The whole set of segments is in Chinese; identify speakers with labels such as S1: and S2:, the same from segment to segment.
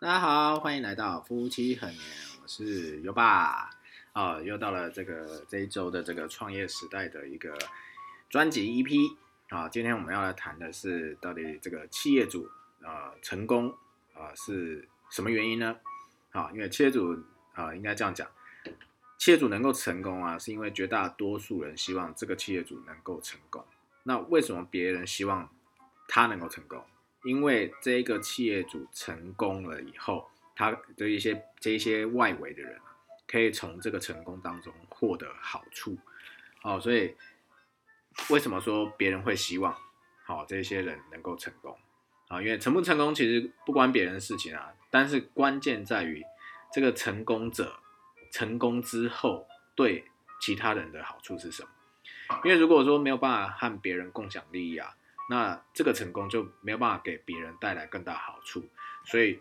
S1: 大家好，欢迎来到夫妻很年，我是优爸啊，又到了这个这一周的这个创业时代的一个专辑 EP 啊，今天我们要来谈的是到底这个企业主啊成功啊是什么原因呢？啊，因为企业主啊应该这样讲，企业主能够成功啊，是因为绝大多数人希望这个企业主能够成功。那为什么别人希望他能够成功？因为这个企业主成功了以后，他的一些这一些外围的人可以从这个成功当中获得好处，好，所以为什么说别人会希望好这些人能够成功啊？因为成不成功其实不关别人的事情啊，但是关键在于这个成功者成功之后对其他人的好处是什么？因为如果说没有办法和别人共享利益啊。那这个成功就没有办法给别人带来更大好处，所以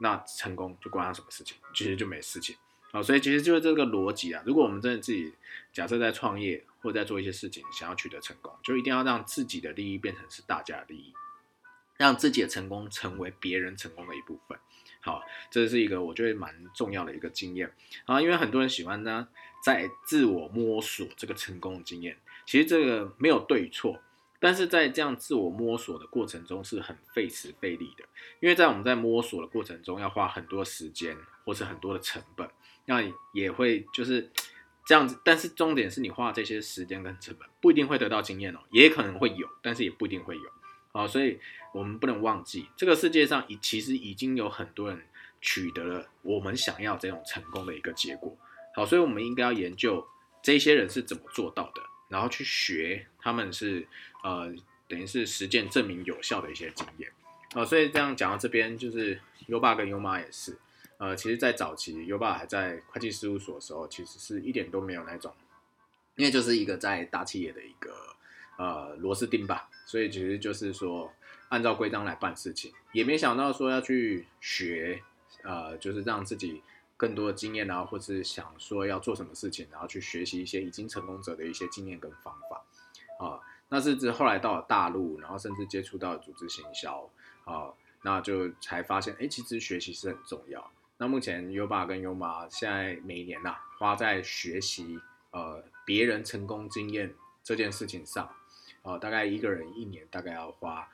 S1: 那成功就关他什么事情？其实就没事情啊。所以其实就是这个逻辑啊。如果我们真的自己假设在创业或在做一些事情，想要取得成功，就一定要让自己的利益变成是大家的利益，让自己的成功成为别人成功的一部分。好，这是一个我觉得蛮重要的一个经验啊。因为很多人喜欢呢在自我摸索这个成功的经验，其实这个没有对错。但是在这样自我摸索的过程中是很费时费力的，因为在我们在摸索的过程中要花很多时间或是很多的成本，那也会就是 这样子。但是重点是你花这些时间跟成本不一定会得到经验哦，也可能会有，但是也不一定会有。好，所以我们不能忘记，这个世界上已其实已经有很多人取得了我们想要这种成功的一个结果。好，所以我们应该要研究这些人是怎么做到的。然后去学，他们是呃，等于是实践证明有效的一些经验，哦，所以这样讲到这边，就是优爸跟优妈也是，呃，其实，在早期优爸还在会计事务所的时候，其实是一点都没有那种，因为就是一个在大企业的一个呃螺丝钉吧，所以其实就是说按照规章来办事情，也没想到说要去学，呃，就是让自己。更多的经验啊，或是想说要做什么事情，然后去学习一些已经成功者的一些经验跟方法啊。那是指后来到了大陆，然后甚至接触到组织行销啊，那就才发现，哎，其实学习是很重要。那目前优爸跟优妈现在每年呐，花在学习呃别人成功经验这件事情上，啊，大概一个人一年大概要花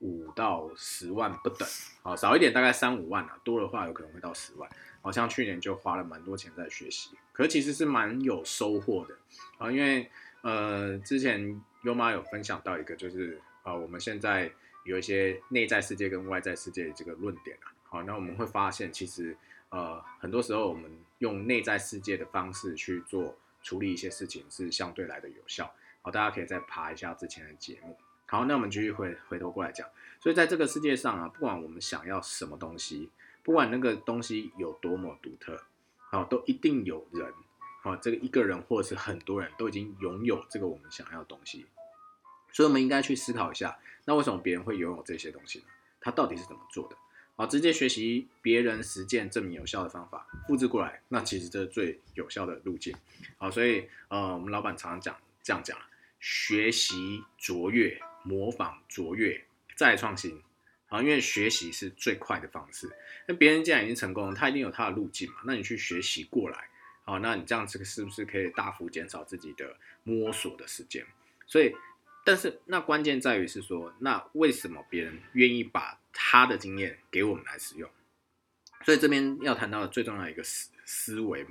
S1: 五到十万不等，啊，少一点大概三五万啊，多的话有可能会到十万。好像去年就花了蛮多钱在学习，可其实是蛮有收获的啊。因为呃，之前优妈有分享到一个，就是啊，我们现在有一些内在世界跟外在世界的这个论点啊。好，那我们会发现，其实呃，很多时候我们用内在世界的方式去做处理一些事情，是相对来的有效。好，大家可以再爬一下之前的节目。好，那我们继续回回头过来讲。所以在这个世界上啊，不管我们想要什么东西。不管那个东西有多么独特，好，都一定有人，好，这个一个人或者是很多人都已经拥有这个我们想要的东西，所以我们应该去思考一下，那为什么别人会拥有这些东西呢？他到底是怎么做的？好，直接学习别人实践证明有效的方法，复制过来，那其实这是最有效的路径。好，所以呃，我们老板常常讲这样讲，学习卓越，模仿卓越，再创新。啊，因为学习是最快的方式。那别人既然已经成功了，他一定有他的路径嘛。那你去学习过来，好，那你这样子是不是可以大幅减少自己的摸索的时间？所以，但是那关键在于是说，那为什么别人愿意把他的经验给我们来使用？所以这边要谈到的最重要一个思思维，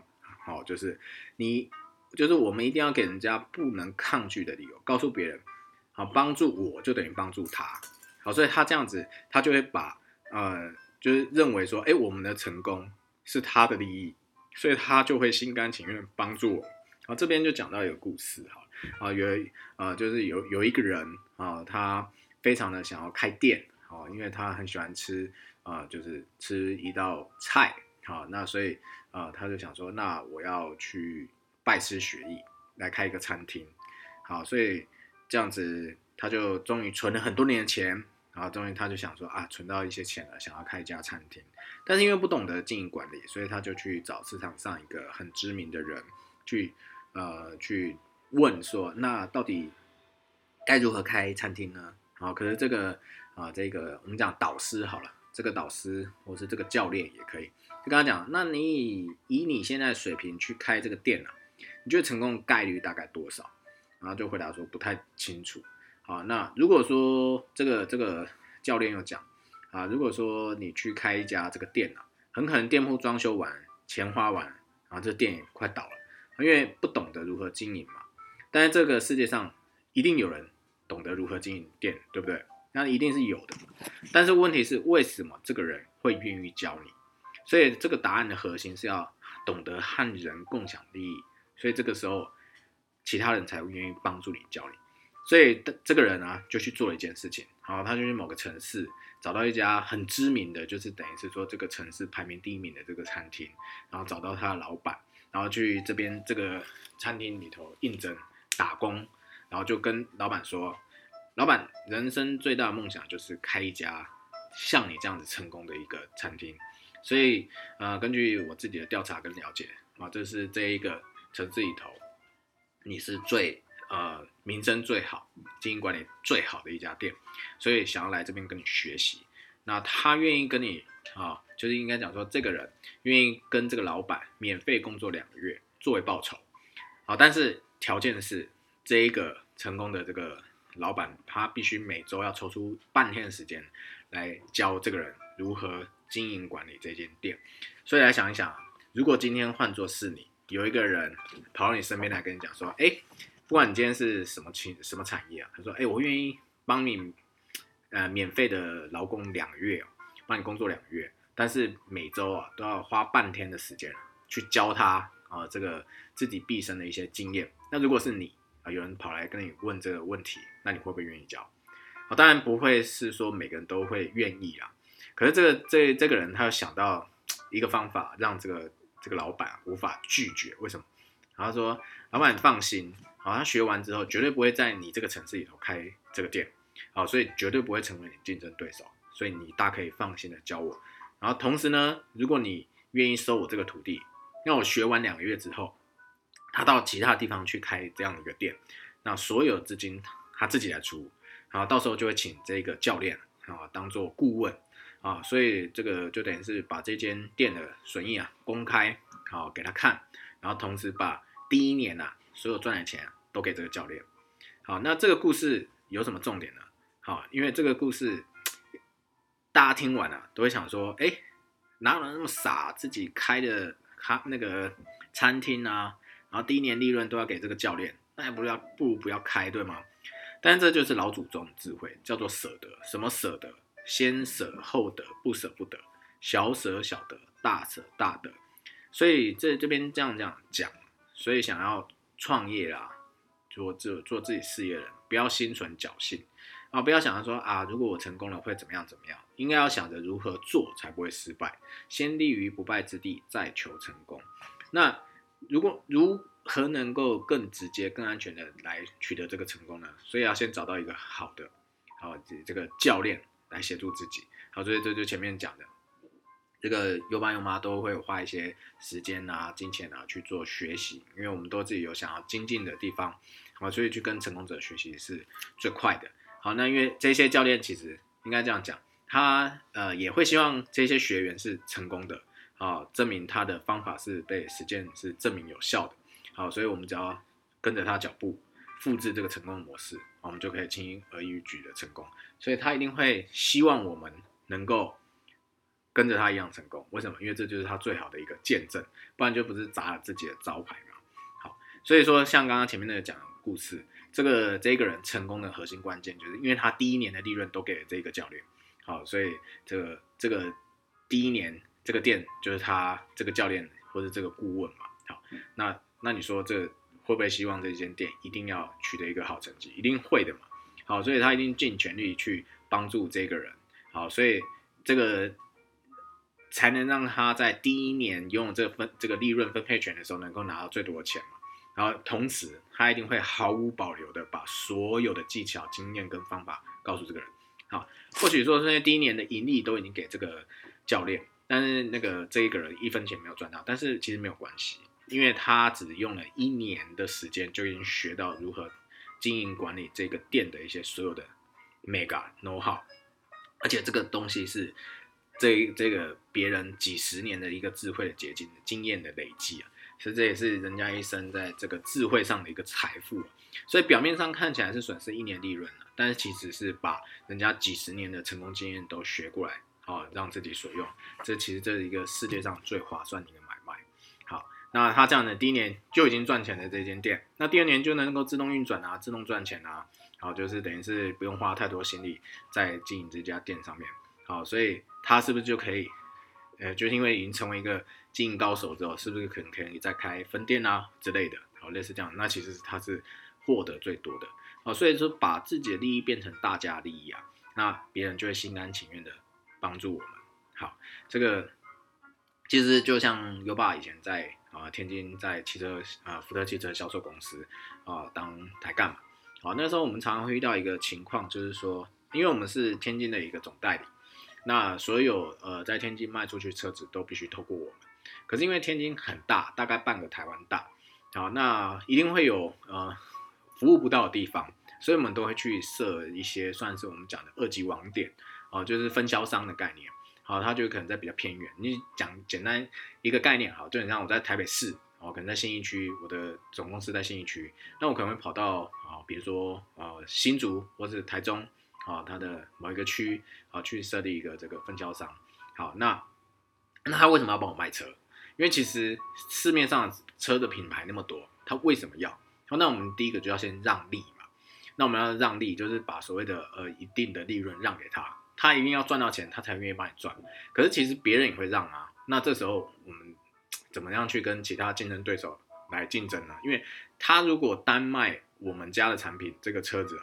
S1: 好，就是你，就是我们一定要给人家不能抗拒的理由，告诉别人，好，帮助我就等于帮助他。好，所以他这样子，他就会把呃，就是认为说，哎，我们的成功是他的利益，所以他就会心甘情愿帮助我。然后，这边就讲到一个故事，哈，啊，有呃，就是有有一个人啊，他非常的想要开店，啊，因为他很喜欢吃啊，就是吃一道菜，好，那所以啊，他就想说，那我要去拜师学艺，来开一个餐厅，好，所以这样子他就终于存了很多年的钱。然后终于他就想说啊，存到一些钱了，想要开一家餐厅，但是因为不懂得经营管理，所以他就去找市场上一个很知名的人去，呃，去问说，那到底该如何开餐厅呢？好，可是这个啊，这个我们讲导师好了，这个导师或是这个教练也可以，就跟他讲，那你以以你现在水平去开这个店啊，你觉得成功概率大概多少？然后就回答说不太清楚。啊，那如果说这个这个教练又讲啊，如果说你去开一家这个店啊，很可能店铺装修完，钱花完，然后这店也快倒了，因为不懂得如何经营嘛。但是这个世界上一定有人懂得如何经营店，对不对？那一定是有的。但是问题是，为什么这个人会愿意教你？所以这个答案的核心是要懂得和人共享利益。所以这个时候，其他人才会愿意帮助你教你。所以这个人啊，就去做了一件事情。好，他就去某个城市找到一家很知名的，就是等于是说这个城市排名第一名的这个餐厅，然后找到他的老板，然后去这边这个餐厅里头应征打工，然后就跟老板说：“老板，人生最大的梦想就是开一家像你这样子成功的一个餐厅。所以，呃，根据我自己的调查跟了解啊，这是这一个城市里头，你是最。”呃，名声最好、经营管理最好的一家店，所以想要来这边跟你学习。那他愿意跟你啊，就是应该讲说，这个人愿意跟这个老板免费工作两个月作为报酬。好，但是条件是这一个成功的这个老板，他必须每周要抽出半天的时间来教这个人如何经营管理这间店。所以来想一想，如果今天换作是你，有一个人跑到你身边来跟你讲说，哎。不管你今天是什么情什么产业啊，他说：“哎，我愿意帮你，呃，免费的劳工两个月，帮你工作两个月，但是每周啊都要花半天的时间去教他啊这个自己毕生的一些经验。那如果是你啊，有人跑来跟你问这个问题，那你会不会愿意教？啊，当然不会是说每个人都会愿意啊。可是这个这这个人他有想到一个方法，让这个这个老板无法拒绝，为什么？然后说，老板放心。”好，他学完之后绝对不会在你这个城市里头开这个店，好，所以绝对不会成为你竞争对手，所以你大可以放心的教我。然后同时呢，如果你愿意收我这个徒弟，那我学完两个月之后，他到其他地方去开这样的一个店，那所有资金他自己来出，然后到时候就会请这个教练啊当做顾问啊，所以这个就等于是把这间店的损益啊公开好给他看，然后同时把第一年呐所有赚的钱。都给这个教练。好，那这个故事有什么重点呢？好，因为这个故事大家听完了都会想说：哎，哪有人那么傻，自己开的咖那个餐厅啊，然后第一年利润都要给这个教练，那也不如要不如不要开，对吗？但这就是老祖宗智慧，叫做舍得。什么舍得？先舍后得，不舍不得。小舍小得，大舍大得。所以这这边这样这样讲，所以想要创业啦。做做做自己事业的人，不要心存侥幸啊！不要想着说啊，如果我成功了会怎么样怎么样？应该要想着如何做才不会失败，先立于不败之地，再求成功。那如果如何能够更直接、更安全的来取得这个成功呢？所以要先找到一个好的，好这个教练来协助自己。好，所以这就前面讲的。这个优爸优妈都会花一些时间啊、金钱啊去做学习，因为我们都自己有想要精进的地方，好，所以去跟成功者学习是最快的。好，那因为这些教练其实应该这样讲，他呃也会希望这些学员是成功的，啊，证明他的方法是被实践是证明有效的。好，所以我们只要跟着他脚步，复制这个成功的模式，我们就可以轻而易举的成功。所以他一定会希望我们能够。跟着他一样成功，为什么？因为这就是他最好的一个见证，不然就不是砸了自己的招牌嘛。好，所以说像刚刚前面那个讲故事，这个这个人成功的核心关键，就是因为他第一年的利润都给了这个教练。好，所以这个这个第一年这个店就是他这个教练或者这个顾问嘛。好，那那你说这会不会希望这间店一定要取得一个好成绩？一定会的嘛。好，所以他一定尽全力去帮助这个人。好，所以这个。才能让他在第一年拥有这个分这个利润分配权的时候，能够拿到最多的钱嘛。然后同时，他一定会毫无保留的把所有的技巧、经验跟方法告诉这个人。好，或许说，现在第一年的盈利都已经给这个教练，但是那个这一个人一分钱没有赚到，但是其实没有关系，因为他只用了一年的时间就已经学到如何经营管理这个店的一些所有的 mega know how，而且这个东西是。这这个别人几十年的一个智慧的结晶、经验的累积啊，其实这也是人家一生在这个智慧上的一个财富。所以表面上看起来是损失一年利润了，但是其实是把人家几十年的成功经验都学过来，啊，让自己所用。这其实这是一个世界上最划算的一个买卖。好，那他这样的第一年就已经赚钱的这间店，那第二年就能够自动运转啊，自动赚钱啊，好，就是等于是不用花太多心力在经营这家店上面。好，所以他是不是就可以，呃，就是因为已经成为一个经营高手之后，是不是可能可以再开分店啊之类的？好，类似这样，那其实他是。获得最多的哦，所以说把自己的利益变成大家利益啊，那别人就会心甘情愿的帮助我们。好，这个其实就像优爸以前在啊天津在汽车啊福特汽车销售公司啊当台干嘛，好那时候我们常常会遇到一个情况，就是说，因为我们是天津的一个总代理，那所有呃在天津卖出去车子都必须透过我们，可是因为天津很大，大概半个台湾大，好那一定会有呃。服务不到的地方，所以我们都会去设一些算是我们讲的二级网点哦，就是分销商的概念。好，它就可能在比较偏远。你讲简单一个概念，好，就很像我在台北市哦，可能在信义区，我的总公司在信义区，那我可能会跑到啊，比如说呃新竹或是台中啊，它的某一个区啊，去设立一个这个分销商。好，那那他为什么要帮我卖车？因为其实市面上车的品牌那么多，他为什么要？那我们第一个就要先让利嘛。那我们要让利，就是把所谓的呃一定的利润让给他，他一定要赚到钱，他才愿意帮你赚。可是其实别人也会让啊。那这时候我们怎么样去跟其他竞争对手来竞争呢？因为他如果单卖我们家的产品，这个车子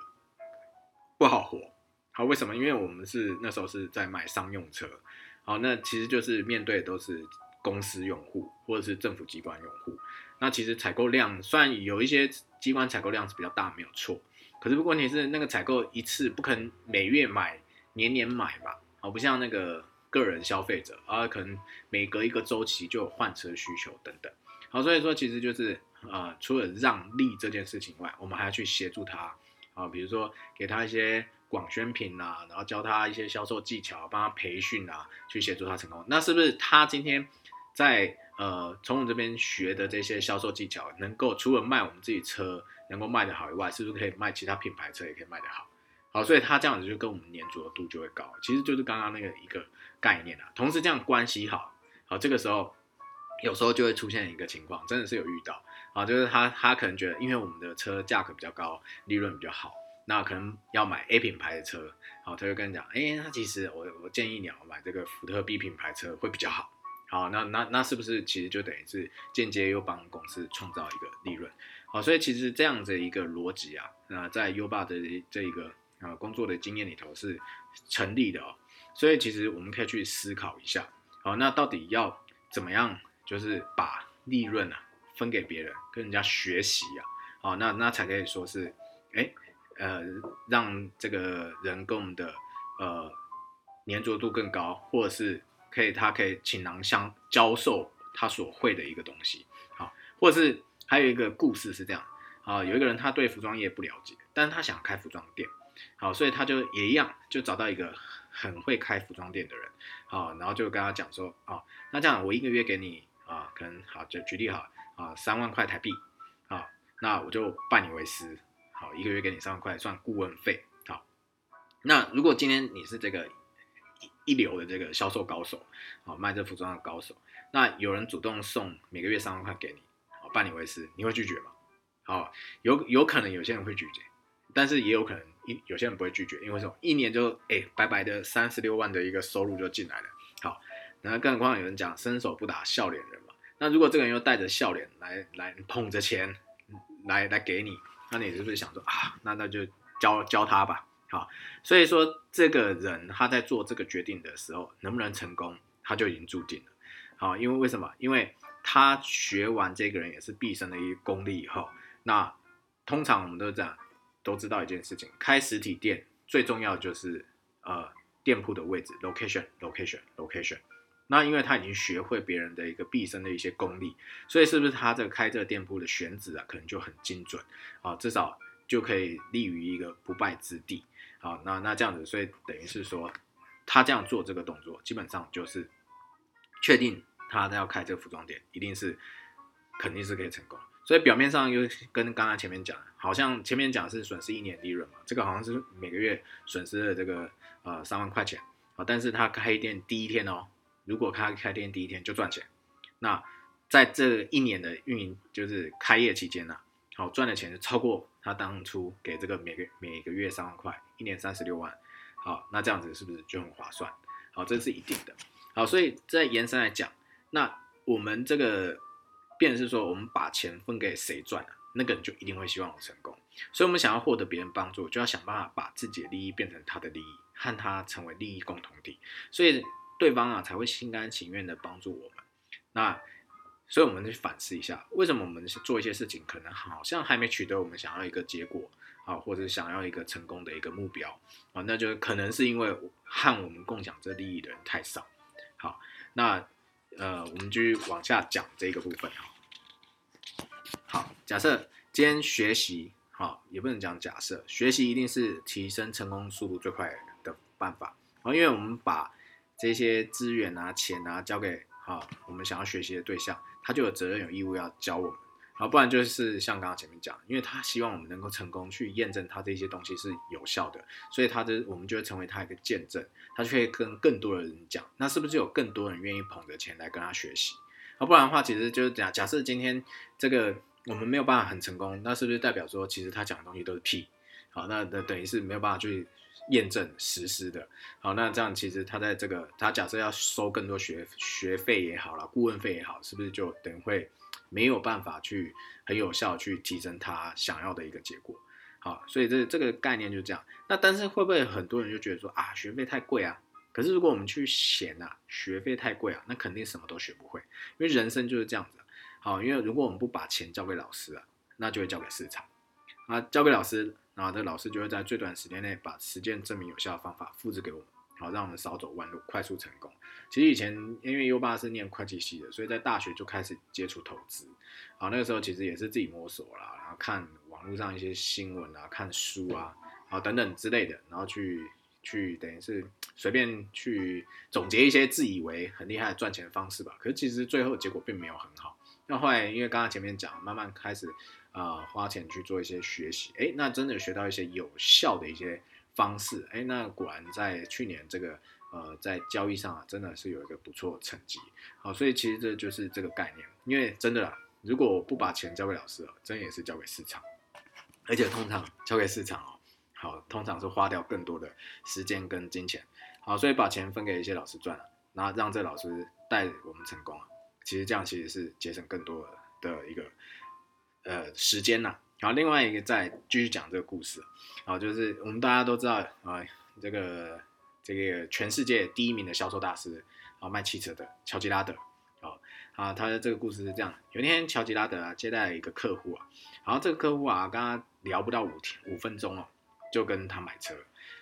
S1: 不好活。好，为什么？因为我们是那时候是在卖商用车。好，那其实就是面对都是公司用户或者是政府机关用户。那其实采购量虽然有一些机关采购量是比较大，没有错。可是问题是那个采购一次不可能每月买、年年买吧？好，不像那个个人消费者啊，可能每隔一个周期就有换车需求等等。好，所以说其实就是呃，除了让利这件事情外，我们还要去协助他啊，比如说给他一些广宣品啊，然后教他一些销售技巧，帮他培训啊，去协助他成功。那是不是他今天在？呃，从我这边学的这些销售技巧，能够除了卖我们自己车能够卖得好以外，是不是可以卖其他品牌车也可以卖得好？好，所以他这样子就跟我们粘着度就会高，其实就是刚刚那个一个概念啊。同时这样关系好，好这个时候有时候就会出现一个情况，真的是有遇到啊，就是他他可能觉得因为我们的车价格比较高，利润比较好，那可能要买 A 品牌的车，好，他就跟你讲，哎，那其实我我建议你要买这个福特 B 品牌车会比较好。好，那那那是不是其实就等于是间接又帮公司创造一个利润？好，所以其实这样子一个逻辑啊，那在优爸的这一个呃工作的经验里头是成立的哦。所以其实我们可以去思考一下，好，那到底要怎么样，就是把利润啊分给别人，跟人家学习啊，好，那那才可以说是，哎，呃，让这个人跟我们的呃粘着度更高，或者是。可以，他可以倾囊相教授他所会的一个东西，好，或者是还有一个故事是这样，啊，有一个人他对服装业不了解，但是他想开服装店，好，所以他就也一样，就找到一个很会开服装店的人，好，然后就跟他讲说，啊，那这样我一个月给你啊，可能好就举例好啊，三万块台币，好，那我就拜你为师，好，一个月给你三万块算顾问费，好，那如果今天你是这个。一流的这个销售高手，好，卖这服装的高手，那有人主动送每个月三万块给你，好，拜你为师，你会拒绝吗？好，有有可能有些人会拒绝，但是也有可能一有些人不会拒绝，因为什么？一年就哎白白的三十六万的一个收入就进来了。好，那更何况有人讲伸手不打笑脸人嘛，那如果这个人又带着笑脸来来捧着钱来来给你，那你是不是想说啊，那那就教教他吧？好，所以说这个人他在做这个决定的时候能不能成功，他就已经注定了。好，因为为什么？因为他学完这个人也是毕生的一功力以后，那通常我们都这样都知道一件事情，开实体店最重要就是呃店铺的位置，location，location，location。那因为他已经学会别人的一个毕生的一些功力，所以是不是他这个开这个店铺的选址啊，可能就很精准啊，至少就可以立于一个不败之地。好，那那这样子，所以等于是说，他这样做这个动作，基本上就是确定他要开这个服装店，一定是肯定是可以成功。所以表面上又跟刚刚前面讲，好像前面讲是损失一年利润嘛，这个好像是每个月损失了这个呃三万块钱啊，但是他开店第一天哦，如果他开店第一天就赚钱，那在这一年的运营就是开业期间呢，好赚的钱就超过他当初给这个每个每个月三万块，一年三十六万，好，那这样子是不是就很划算？好，这是一定的。好，所以在延伸来讲，那我们这个。变是说，我们把钱分给谁赚了，那个人就一定会希望我成功。所以，我们想要获得别人帮助，就要想办法把自己的利益变成他的利益，和他成为利益共同体。所以，对方啊才会心甘情愿的帮助我们。那，所以我们去反思一下，为什么我们做一些事情，可能好像还没取得我们想要一个结果啊，或者想要一个成功的一个目标啊，那就可能是因为和我们共享这利益的人太少。好，那。呃，我们继续往下讲这个部分哈。好，假设今天学习，好，也不能讲假设，学习一定是提升成功速度最快的办法啊，因为我们把这些资源啊、钱啊交给好我们想要学习的对象，他就有责任、有义务要教我们。好，不然就是像刚刚前面讲，因为他希望我们能够成功去验证他这些东西是有效的，所以他的我们就会成为他一个见证，他就可以跟更多的人讲，那是不是有更多人愿意捧着钱来跟他学习？啊，不然的话，其实就是假假设今天这个我们没有办法很成功，那是不是代表说其实他讲的东西都是屁？好，那那等于是没有办法去验证实施的。好，那这样其实他在这个他假设要收更多学学费也好了，顾问费也好，是不是就等于会？没有办法去很有效去提升他想要的一个结果，好，所以这这个概念就这样。那但是会不会很多人就觉得说啊，学费太贵啊？可是如果我们去嫌啊，学费太贵啊，那肯定什么都学不会，因为人生就是这样子。好，因为如果我们不把钱交给老师啊，那就会交给市场啊，交给老师，然后这老师就会在最短时间内把实践证明有效的方法复制给我们。好，让我们少走弯路，快速成功。其实以前因为优爸是念会计系的，所以在大学就开始接触投资。好，那个时候其实也是自己摸索啦，然后看网络上一些新闻啊，看书啊，好等等之类的，然后去去等于是随便去总结一些自以为很厉害的赚钱方式吧。可是其实最后结果并没有很好。那后来因为刚刚前面讲，慢慢开始啊花钱去做一些学习，哎，那真的学到一些有效的一些。方式，哎，那果然在去年这个呃，在交易上啊，真的是有一个不错的成绩。好，所以其实这就是这个概念。因为真的啦，如果不把钱交给老师，真也是交给市场，而且通常交给市场哦，好，通常是花掉更多的时间跟金钱。好，所以把钱分给一些老师赚了，然后让这老师带我们成功，其实这样其实是节省更多的一个呃时间呐。然后另外一个再继续讲这个故事，好，就是我们大家都知道啊，这个这个全世界第一名的销售大师啊，卖汽车的乔吉拉德，好啊，他的这个故事是这样：有一天乔吉拉德啊接待了一个客户啊，然后这个客户啊跟他聊不到五天五分钟哦，就跟他买车，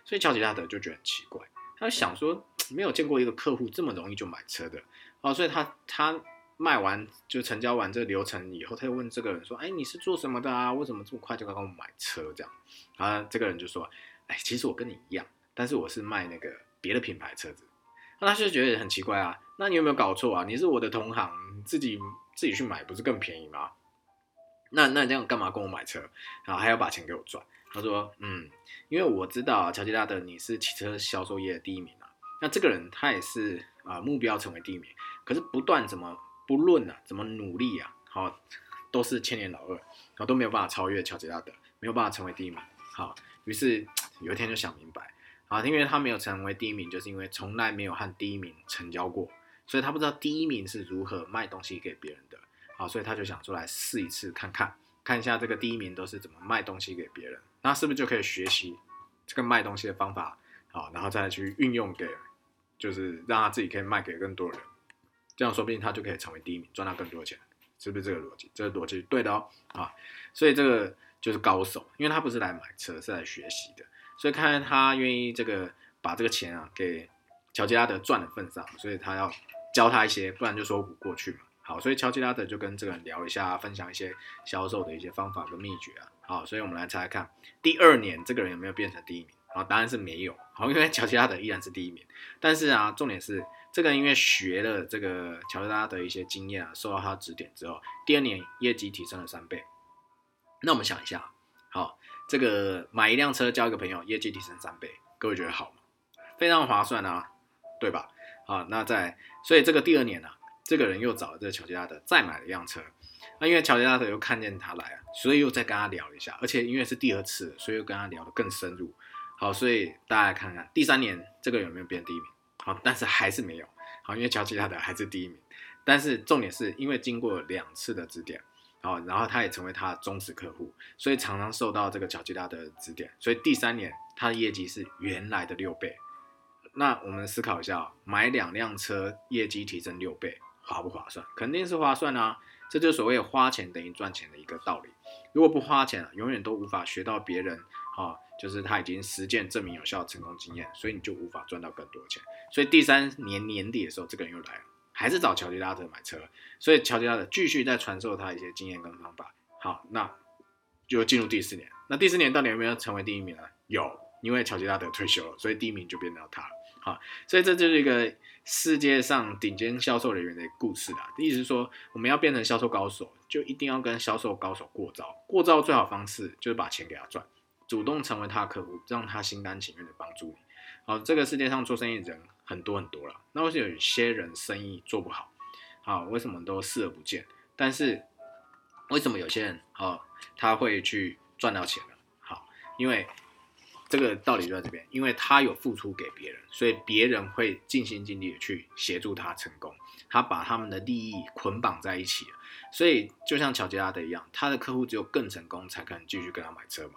S1: 所以乔吉拉德就觉得很奇怪，他想说没有见过一个客户这么容易就买车的，哦，所以他他。卖完就成交完这个流程以后，他又问这个人说：“哎，你是做什么的啊？为什么这么快就刚刚买车这样？”啊，这个人就说：“哎，其实我跟你一样，但是我是卖那个别的品牌车子。”那他就觉得很奇怪啊。那你有没有搞错啊？你是我的同行，自己自己去买不是更便宜吗？那那这样干嘛跟我买车？然后还要把钱给我赚？他说：“嗯，因为我知道乔吉拉德你是汽车销售业的第一名啊。那这个人他也是啊，目标成为第一名，可是不断怎么？”不论啊，怎么努力啊，好，都是千年老二，然后都没有办法超越乔吉拉德，没有办法成为第一名。好，于是有一天就想明白，啊，因为他没有成为第一名，就是因为从来没有和第一名成交过，所以他不知道第一名是如何卖东西给别人的。好，所以他就想出来试一次看看，看一下这个第一名都是怎么卖东西给别人，那是不是就可以学习这个卖东西的方法？好，然后再去运用给，就是让他自己可以卖给更多人。这样说不定他就可以成为第一名，赚到更多钱，是不是这个逻辑？这个逻辑对的哦，啊，所以这个就是高手，因为他不是来买车，是来学习的，所以看他愿意这个把这个钱啊给乔吉拉德赚的份上，所以他要教他一些，不然就说不过去嘛。好，所以乔吉拉德就跟这个人聊一下，分享一些销售的一些方法跟秘诀啊。好，所以我们来猜猜看，第二年这个人有没有变成第一名？啊，答案是没有。好，因为乔吉拉德依然是第一名。但是啊，重点是这个因为学了这个乔吉拉德一些经验啊，受到他指点之后，第二年业绩提升了三倍。那我们想一下，好，这个买一辆车交一个朋友，业绩提升三倍，各位觉得好吗？非常划算啊，对吧？好，那在所以这个第二年呢，这个人又找了这个乔吉拉德再买了一辆车。那因为乔吉拉德又看见他来啊，所以又再跟他聊一下，而且因为是第二次，所以又跟他聊得更深入。好，所以大家看看第三年这个有没有变第一名？好，但是还是没有。好，因为乔吉拉德还是第一名。但是重点是因为经过两次的指点，好，然后他也成为他的忠实客户，所以常常受到这个乔吉拉德指点。所以第三年他的业绩是原来的六倍。那我们思考一下，买两辆车业绩提升六倍，划不划算？肯定是划算啊！这就是所谓花钱等于赚钱的一个道理。如果不花钱，永远都无法学到别人啊，就是他已经实践证明有效成功经验，所以你就无法赚到更多钱。所以第三年年底的时候，这个人又来了，还是找乔吉拉特买车，所以乔吉拉特继续在传授他一些经验跟方法。好，那就进入第四年。那第四年到底有没有成为第一名呢？有，因为乔吉拉特退休了，所以第一名就变到他了。好，所以这就是一个世界上顶尖销售人员的故事啦。意思是说，我们要变成销售高手，就一定要跟销售高手过招。过招最好方式就是把钱给他赚，主动成为他的客户，让他心甘情愿的帮助你。好，这个世界上做生意人很多很多了，那为什么有些人生意做不好？好，为什么都视而不见？但是为什么有些人哦他会去赚到钱了？好，因为。这个道理就在这边，因为他有付出给别人，所以别人会尽心尽力的去协助他成功。他把他们的利益捆绑在一起，所以就像乔吉拉德一样，他的客户只有更成功才可能继续跟他买车嘛。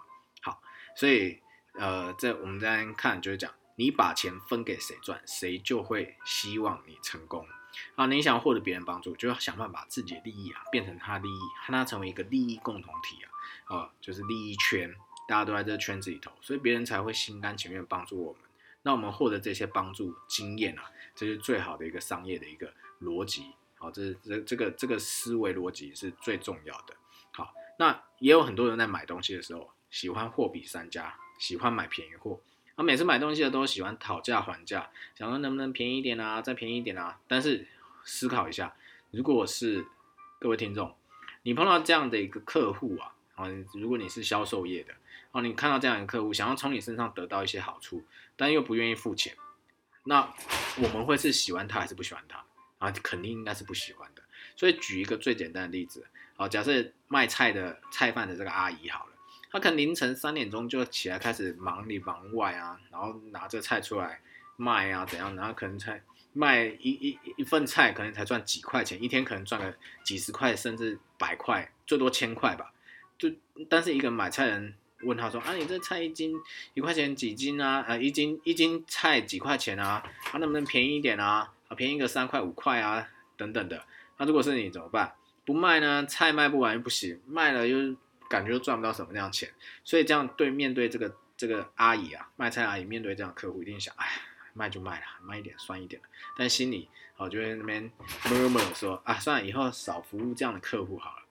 S1: 所以呃，在我们在看就是讲，你把钱分给谁赚，谁就会希望你成功啊。你想获得别人帮助，就要想办法把自己的利益啊变成他利益，让他成为一个利益共同体啊，啊，就是利益圈。大家都在这个圈子里头，所以别人才会心甘情愿帮助我们。那我们获得这些帮助经验啊，这是最好的一个商业的一个逻辑。好，这是这这个这个思维逻辑是最重要的。好，那也有很多人在买东西的时候喜欢货比三家，喜欢买便宜货。啊，每次买东西的都喜欢讨价还价，想说能不能便宜一点啊，再便宜一点啊。但是思考一下，如果是各位听众，你碰到这样的一个客户啊，啊，如果你是销售业的。啊，你看到这样的客户，想要从你身上得到一些好处，但又不愿意付钱，那我们会是喜欢他还是不喜欢他？啊，肯定应该是不喜欢的。所以举一个最简单的例子，好，假设卖菜的菜贩的这个阿姨好了，他可能凌晨三点钟就起来开始忙里忙外啊，然后拿这菜出来卖啊，怎样？然后可能才卖一一一份菜，可能才赚几块钱，一天可能赚个几十块甚至百块，最多千块吧。就但是一个买菜人。问他说啊，你这菜一斤一块钱几斤啊？啊，一斤一斤菜几块钱啊？啊，能不能便宜一点啊？啊，便宜个三块五块啊，等等的。那如果是你怎么办？不卖呢？菜卖不完又不行，卖了又感觉赚不到什么那样钱。所以这样对面对这个这个阿姨啊，卖菜阿姨面对这样客户一定想，哎，卖就卖了，卖一点算一点了。但心里哦就在那边默默说啊，算了，以后少服务这样的客户好了。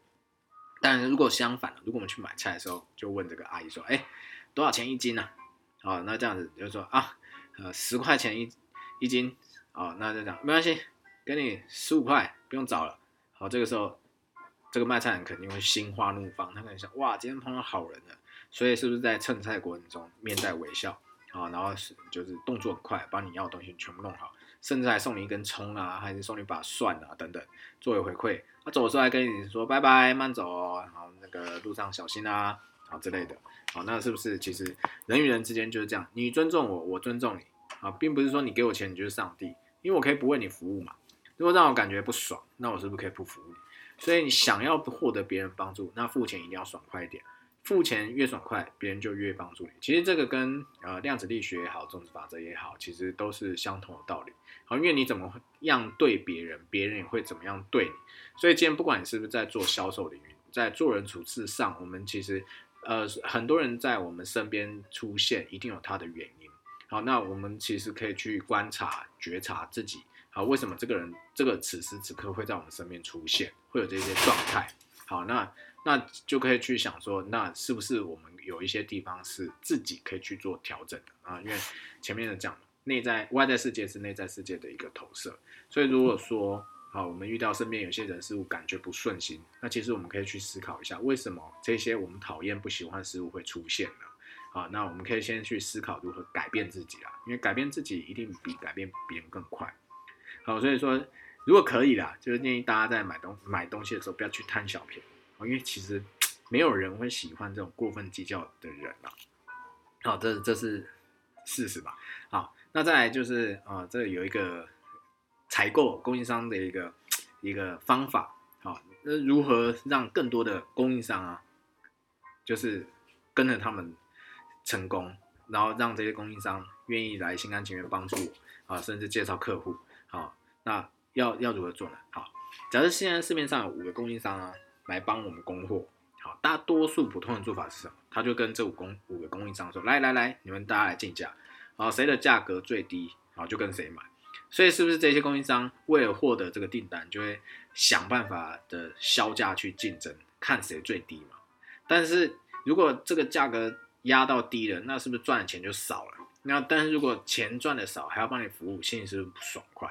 S1: 但如果相反如果我们去买菜的时候，就问这个阿姨说：“哎，多少钱一斤呢？”哦，那这样子就说啊，呃，十块钱一一斤，哦，那就讲没关系，给你十五块，不用找了。好，这个时候这个卖菜人肯定会心花怒放，他可能想：哇，今天碰到好人了。所以是不是在称菜过程中面带微笑啊？然后是就是动作很快，把你要的东西全部弄好，甚至还送你一根葱啊，还是送你把蒜啊等等作为回馈。他走出来跟你说拜拜，慢走哦，好，那个路上小心啊，好之类的，好，那是不是其实人与人之间就是这样？你尊重我，我尊重你，啊，并不是说你给我钱你就是上帝，因为我可以不为你服务嘛。如果让我感觉不爽，那我是不是可以不服务你？所以你想要获得别人帮助，那付钱一定要爽快一点。付钱越爽快，别人就越帮助你。其实这个跟呃量子力学也好，种子法则也好，其实都是相同的道理。好，因为你怎么样对别人，别人也会怎么样对你。所以今天不管你是不是在做销售领域，在做人处事上，我们其实呃很多人在我们身边出现，一定有他的原因。好，那我们其实可以去观察、觉察自己。好，为什么这个人这个此时此刻会在我们身边出现，会有这些状态？好，那那就可以去想说，那是不是我们有一些地方是自己可以去做调整的啊？因为前面的讲，内在外在世界是内在世界的一个投射，所以如果说好，我们遇到身边有些人事物感觉不顺心，那其实我们可以去思考一下，为什么这些我们讨厌不喜欢事物会出现呢？啊，那我们可以先去思考如何改变自己啊，因为改变自己一定比改变别人更快。好，所以说如果可以啦，就是建议大家在买东买东西的时候不要去贪小便宜因为其实没有人会喜欢这种过分计较的人啊。好，这这是事实吧？好，那再来就是啊，这有一个采购供应商的一个一个方法。好，那如何让更多的供应商啊，就是跟着他们。成功，然后让这些供应商愿意来心甘情愿帮助我啊，甚至介绍客户。那要要如何做呢？好，假设现在市面上有五个供应商啊，来帮我们供货。好，大多数普通的做法是什么？他就跟这五供五个供应商说：来来来，你们大家来竞价，好，谁的价格最低，好就跟谁买。所以是不是这些供应商为了获得这个订单，就会想办法的销价去竞争，看谁最低嘛？但是如果这个价格，压到低了，那是不是赚的钱就少了？那但是如果钱赚的少，还要帮你服务，心里是不是不爽快？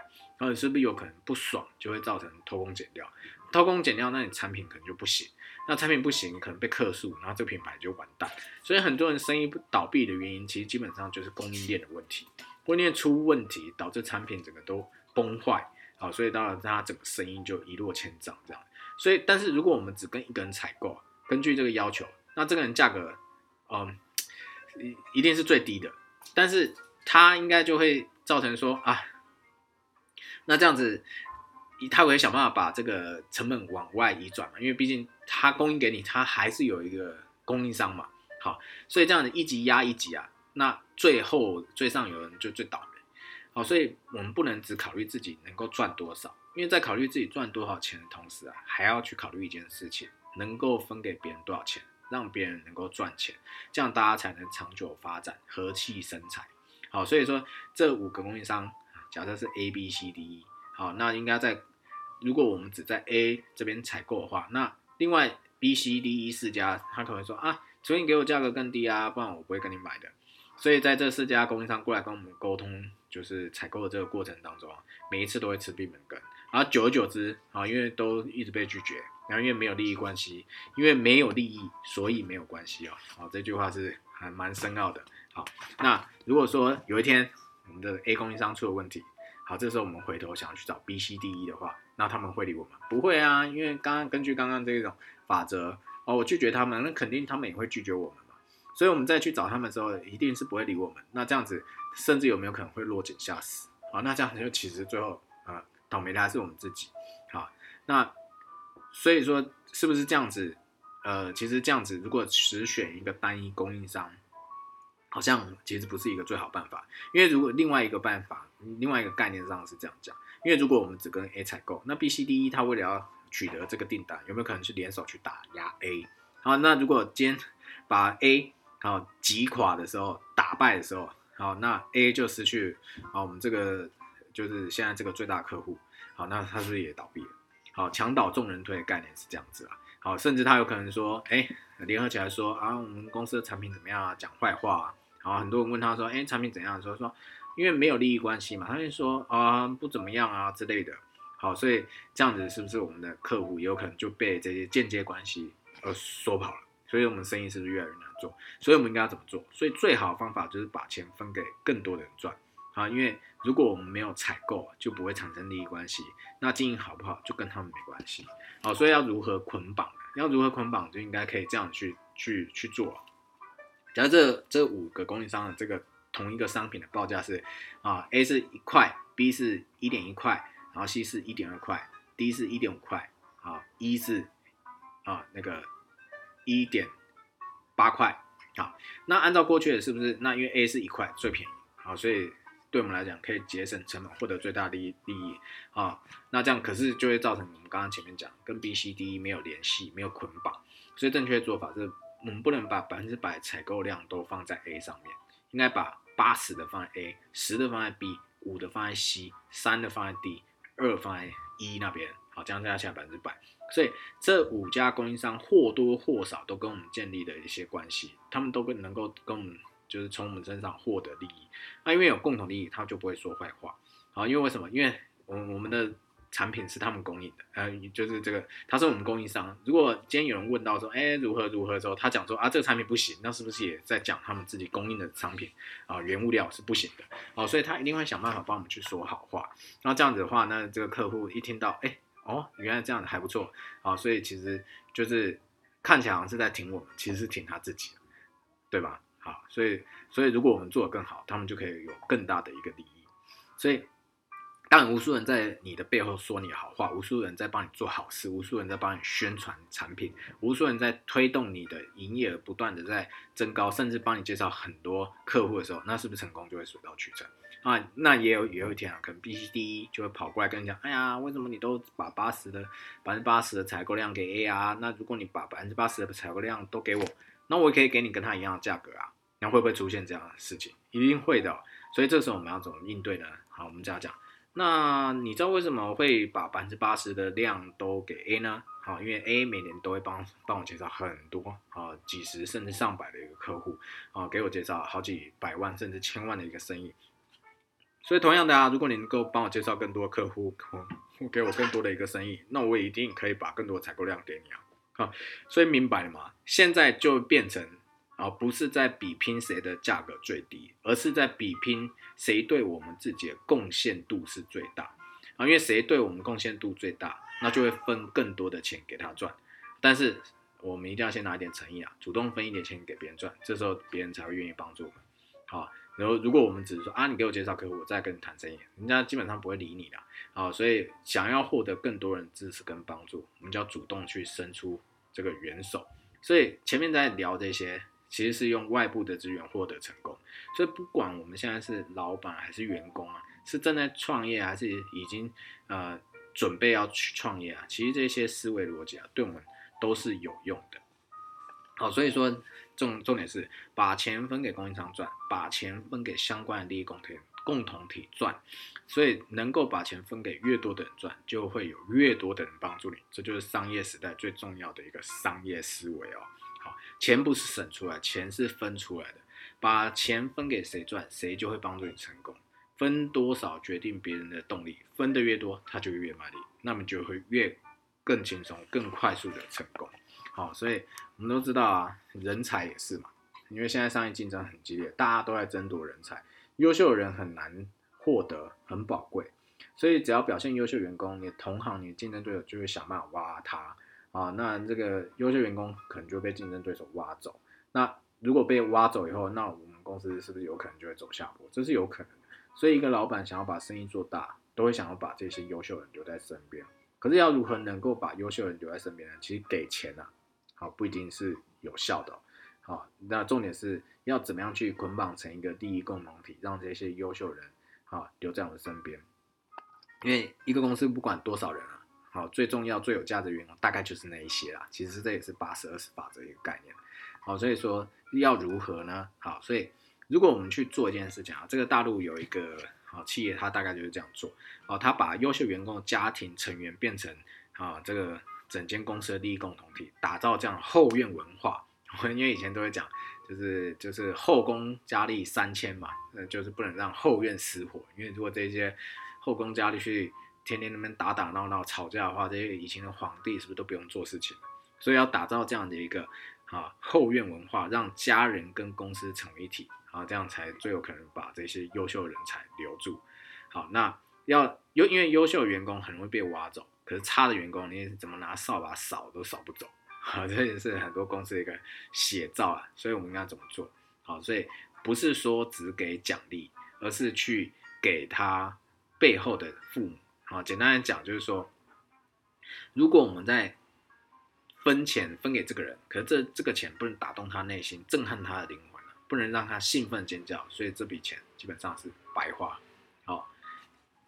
S1: 是不是有可能不爽，就会造成偷工减料？偷工减料，那你产品可能就不行。那产品不行，可能被客诉，然后这品牌就完蛋。所以很多人生意不倒闭的原因，其实基本上就是供应链的问题。供应链出问题，导致产品整个都崩坏。好，所以当然他整个生意就一落千丈这样。所以，但是如果我们只跟一个人采购，根据这个要求，那这个人价格，嗯。一一定是最低的，但是他应该就会造成说啊，那这样子，他会想办法把这个成本往外移转嘛，因为毕竟他供应给你，他还是有一个供应商嘛，好，所以这样子一级压一级啊，那最后最上游人就最倒霉，好，所以我们不能只考虑自己能够赚多少，因为在考虑自己赚多少钱的同时啊，还要去考虑一件事情，能够分给别人多少钱。让别人能够赚钱，这样大家才能长久发展，和气生财。好，所以说这五个供应商，假设是 A、B、C、D、E，好，那应该在如果我们只在 A 这边采购的话，那另外 B、C、D、E 四家，他可能说啊，除非你给我价格更低啊，不然我不会跟你买的。所以在这四家供应商过来跟我们沟通，就是采购的这个过程当中，每一次都会吃闭门羹，然后久而久之啊，因为都一直被拒绝。然后因为没有利益关系，因为没有利益，所以没有关系哦。好，这句话是还蛮深奥的。好，那如果说有一天我们的 A 供应商出了问题，好，这时候我们回头想要去找 B、C、D、E 的话，那他们会理我们？不会啊，因为刚刚根据刚刚这种法则哦，我拒绝他们，那肯定他们也会拒绝我们嘛。所以我们再去找他们的时候，一定是不会理我们。那这样子，甚至有没有可能会落井下石？好，那这样子就其实最后啊，倒霉的还是我们自己。好，那。所以说，是不是这样子？呃，其实这样子，如果只选一个单一供应商，好像其实不是一个最好办法。因为如果另外一个办法，另外一个概念上是这样讲，因为如果我们只跟 A 采购，那 B、C、D、E 他为了要取得这个订单，有没有可能去联手去打压 A？好，那如果今天把 A 好击垮的时候，打败的时候，好，那 A 就失去啊，我们这个就是现在这个最大客户，好，那他是不是也倒闭了？好，墙倒众人推的概念是这样子啊。好，甚至他有可能说，哎，联合起来说啊，我们公司的产品怎么样啊？讲坏话啊。好，很多人问他说，哎，产品怎样？说说，因为没有利益关系嘛，他就说啊，不怎么样啊之类的。好，所以这样子是不是我们的客户有可能就被这些间接关系而说跑了？所以我们生意是不是越来越难做？所以我们应该要怎么做？所以最好的方法就是把钱分给更多的人赚。啊，因为如果我们没有采购，就不会产生利益关系。那经营好不好，就跟他们没关系。好，所以要如何捆绑？要如何捆绑，就应该可以这样去去去做。假如这这五个供应商的这个同一个商品的报价是啊，A 是一块，B 是一点一块，然后 C 是一点二块，D 是一点五块，啊，E 是啊那个一点八块。好，那按照过去的是不是？那因为 A 是一块最便宜，好，所以。对我们来讲，可以节省成本，获得最大利益利益啊。那这样可是就会造成我们刚刚前面讲跟 B、C、D 没有联系，没有捆绑。所以正确的做法是，我们不能把百分之百采购量都放在 A 上面，应该把八十的放在 A，十的放在 B，五的放在 C，三的放在 D，二放在一那边，好，这样加起来百分之百。所以这五家供应商或多或少都跟我们建立了一些关系，他们都跟能够跟我们就是从我们身上获得利益。那因为有共同利益，他就不会说坏话。好，因为为什么？因为我我们的。产品是他们供应的，呃，就是这个，他是我们供应商。如果今天有人问到说，哎，如何如何之后，他讲说啊，这个产品不行，那是不是也在讲他们自己供应的商品啊，原物料是不行的？哦，所以他一定会想办法帮我们去说好话。那这样子的话，那这个客户一听到，哎，哦，原来这样子还不错啊，所以其实就是看起来好像是在挺我们，其实是挺他自己，对吧？好，所以所以如果我们做得更好，他们就可以有更大的一个利益，所以。当然，无数人在你的背后说你好话，无数人在帮你做好事，无数人在帮你宣传产品，无数人在推动你的营业额不断的在增高，甚至帮你介绍很多客户的时候，那是不是成功就会水到渠成啊？那也有也有一天啊，可能 B C D 就会跑过来跟你讲，哎呀，为什么你都把八十的百分之八十的采购量给 A 啊？那如果你把百分之八十的采购量都给我，那我也可以给你跟他一样的价格啊？那会不会出现这样的事情？一定会的。所以这时候我们要怎么应对呢？好，我们这样讲。那你知道为什么会把百分之八十的量都给 A 呢？好，因为 A 每年都会帮帮我介绍很多啊，几十甚至上百的一个客户啊，给我介绍好几百万甚至千万的一个生意。所以同样的啊，如果你能够帮我介绍更多客户，给我更多的一个生意，那我也一定可以把更多的采购量给你啊。好，所以明白了吗？现在就变成。啊，不是在比拼谁的价格最低，而是在比拼谁对我们自己的贡献度是最大啊！因为谁对我们贡献度最大，那就会分更多的钱给他赚。但是我们一定要先拿一点诚意啊，主动分一点钱给别人赚，这时候别人才会愿意帮助我们。好，然后如果我们只是说啊，你给我介绍客户，我再跟你谈生意，人家基本上不会理你的。好，所以想要获得更多人支持跟帮助，我们就要主动去伸出这个援手。所以前面在聊这些。其实是用外部的资源获得成功，所以不管我们现在是老板还是员工啊，是正在创业还是已经呃准备要去创业啊，其实这些思维逻辑啊，对我们都是有用的。好，所以说重重点是把钱分给供应商赚，把钱分给相关的利益共同共同体赚，所以能够把钱分给越多的人赚，就会有越多的人帮助你，这就是商业时代最重要的一个商业思维哦。钱不是省出来，钱是分出来的。把钱分给谁赚，谁就会帮助你成功。分多少决定别人的动力，分的越多，他就越卖力，那么就会越更轻松、更快速的成功。好，所以我们都知道啊，人才也是嘛，因为现在商业竞争很激烈，大家都在争夺人才，优秀的人很难获得，很宝贵。所以只要表现优秀员工，你的同行、你的竞争对手就会想办法挖他。啊，那这个优秀员工可能就被竞争对手挖走。那如果被挖走以后，那我们公司是不是有可能就会走下坡？这是有可能的。所以一个老板想要把生意做大，都会想要把这些优秀人留在身边。可是要如何能够把优秀人留在身边呢？其实给钱啊，好不一定是有效的。好，那重点是要怎么样去捆绑成一个利益共同体，让这些优秀人啊留在我们身边。因为一个公司不管多少人。好，最重要、最有价值的员工大概就是那一些啦。其实这也是八十二十法则一个概念。好，所以说要如何呢？好，所以如果我们去做一件事情啊，这个大陆有一个好企业，它大概就是这样做。哦，他把优秀员工的家庭成员变成啊这个整间公司的利益共同体，打造这样后院文化。我因为以前都会讲，就是就是后宫佳丽三千嘛，那就是不能让后院失火。因为如果这些后宫佳丽去天天那边打打闹闹吵架的话，这些以前的皇帝是不是都不用做事情所以要打造这样的一个啊后院文化，让家人跟公司成为一体啊，这样才最有可能把这些优秀人才留住。好，那要优，因为优秀的员工很容易被挖走，可是差的员工你怎么拿扫把扫都扫不走。好，这也是很多公司的一个写照啊。所以我们应该怎么做？好，所以不是说只给奖励，而是去给他背后的父母。啊，简单来讲就是说，如果我们在分钱分给这个人，可是这这个钱不能打动他内心，震撼他的灵魂不能让他兴奋尖叫，所以这笔钱基本上是白花。好，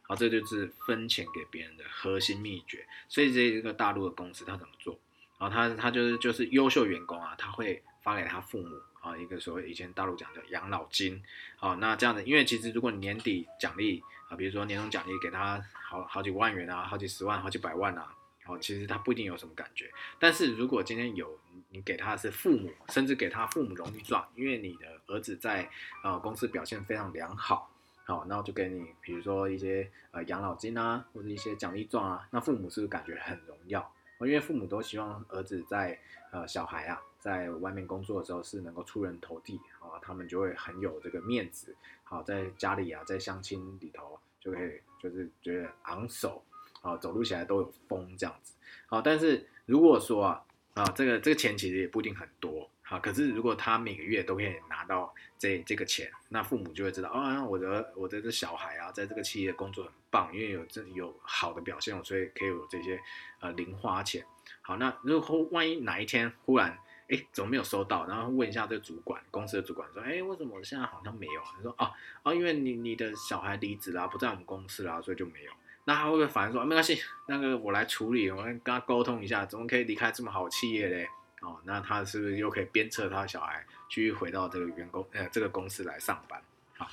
S1: 好，这就是分钱给别人的核心秘诀。所以这一个大陆的公司他怎么做？然后他他就是就是优秀员工啊，他会发给他父母。啊，一个所谓以前大陆讲的养老金，好，那这样子，因为其实如果你年底奖励啊，比如说年终奖励给他好好几万元啊，好几十万、好几百万啊，好，其实他不一定有什么感觉。但是如果今天有你给他的是父母，甚至给他父母荣誉状，因为你的儿子在呃公司表现非常良好，好，那我就给你，比如说一些呃养老金啊，或者一些奖励状啊，那父母是不是感觉很荣耀？因为父母都希望儿子在呃小孩啊在外面工作的时候是能够出人头地啊，他们就会很有这个面子，好，在家里啊，在相亲里头就可以就是觉得昂首啊，走路起来都有风这样子，好，但是如果说啊。啊，这个这个钱其实也不一定很多，好，可是如果他每个月都可以拿到这这个钱，那父母就会知道，啊，我的我的这小孩啊，在这个企业工作很棒，因为有这有好的表现，所以可以有这些呃零花钱。好，那如果万一哪一天忽然，哎，怎么没有收到？然后问一下这个主管，公司的主管说，哎，为什么我现在好像没有？他说，哦哦，因为你你的小孩离职了，不在我们公司了，所以就没有。那他会不会反而说没关系，那个我来处理，我跟他沟通一下，怎么可以离开这么好企业嘞？哦，那他是不是又可以鞭策他的小孩继续回到这个员工呃这个公司来上班？好，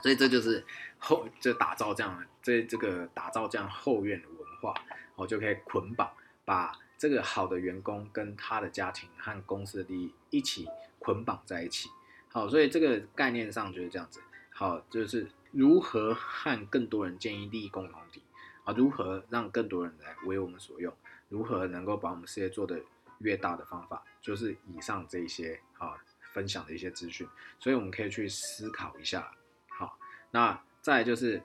S1: 所以这就是后就打造这样这这个打造这样后院的文化，哦就可以捆绑把这个好的员工跟他的家庭和公司的利益一起捆绑在一起。好，所以这个概念上就是这样子。好，就是。如何和更多人建立利益共同体啊？如何让更多人来为我们所用？如何能够把我们事业做得越大的方法，就是以上这些啊分享的一些资讯。所以我们可以去思考一下。好，那再就是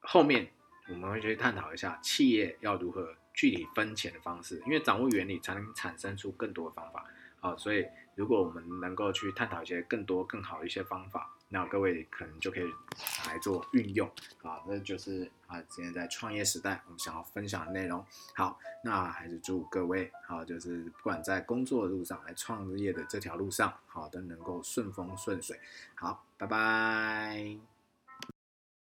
S1: 后面我们会去探讨一下企业要如何具体分钱的方式，因为掌握原理才能产生出更多的方法。好，所以如果我们能够去探讨一些更多更好的一些方法。那各位可能就可以来做运用啊，那就是啊，今天在创业时代我们想要分享的内容。好，那还是祝各位好，就是不管在工作的路上，来创业的这条路上，好，都能够顺风顺水。好，拜拜。